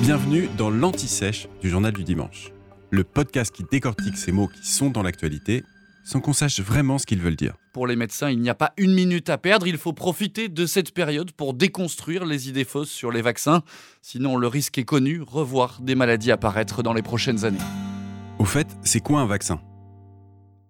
Bienvenue dans l'Anti-Sèche du Journal du Dimanche, le podcast qui décortique ces mots qui sont dans l'actualité sans qu'on sache vraiment ce qu'ils veulent dire. Pour les médecins, il n'y a pas une minute à perdre, il faut profiter de cette période pour déconstruire les idées fausses sur les vaccins, sinon le risque est connu, revoir des maladies apparaître dans les prochaines années. Au fait, c'est quoi un vaccin?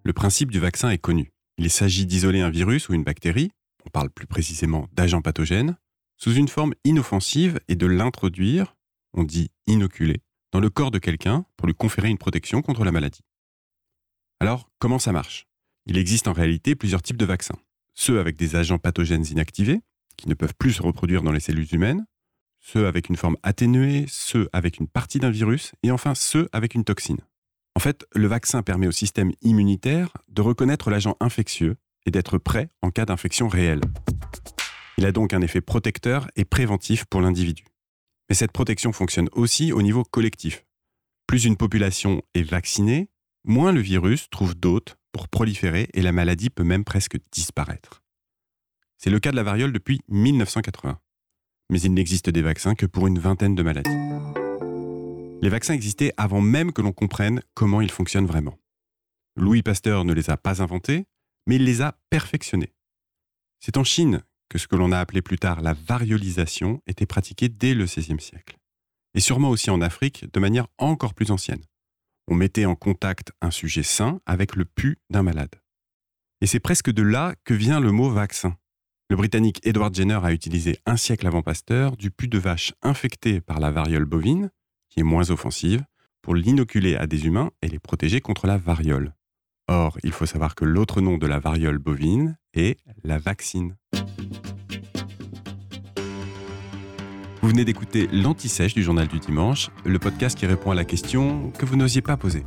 Le principe du vaccin est connu. Il s'agit d'isoler un virus ou une bactérie, on parle plus précisément d'agents pathogènes, sous une forme inoffensive et de l'introduire, on dit inoculer, dans le corps de quelqu'un pour lui conférer une protection contre la maladie. Alors, comment ça marche? Il existe en réalité plusieurs types de vaccins. Ceux avec des agents pathogènes inactivés, qui ne peuvent plus se reproduire dans les cellules humaines, ceux avec une forme atténuée, ceux avec une partie d'un virus, et enfin ceux avec une toxine. En fait, le vaccin permet au système immunitaire de reconnaître l'agent infectieux et d'être prêt en cas d'infection réelle. Il a donc un effet protecteur et préventif pour l'individu. Mais cette protection fonctionne aussi au niveau collectif. Plus une population est vaccinée, moins le virus trouve d'hôtes pour proliférer et la maladie peut même presque disparaître. C'est le cas de la variole depuis 1980. Mais il n'existe des vaccins que pour une vingtaine de maladies. Les vaccins existaient avant même que l'on comprenne comment ils fonctionnent vraiment. Louis Pasteur ne les a pas inventés, mais il les a perfectionnés. C'est en Chine que ce que l'on a appelé plus tard la variolisation était pratiqué dès le XVIe siècle. Et sûrement aussi en Afrique de manière encore plus ancienne. On mettait en contact un sujet sain avec le pu d'un malade. Et c'est presque de là que vient le mot vaccin. Le Britannique Edward Jenner a utilisé un siècle avant Pasteur du pu de vache infecté par la variole bovine, qui est moins offensive, pour l'inoculer à des humains et les protéger contre la variole. Or, il faut savoir que l'autre nom de la variole bovine est la vaccine. Vous venez d'écouter l'Anti-Sèche du Journal du Dimanche, le podcast qui répond à la question que vous n'osiez pas poser.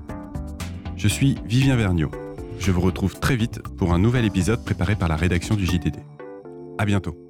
Je suis Vivien Vergniaud. Je vous retrouve très vite pour un nouvel épisode préparé par la rédaction du JDD. À bientôt.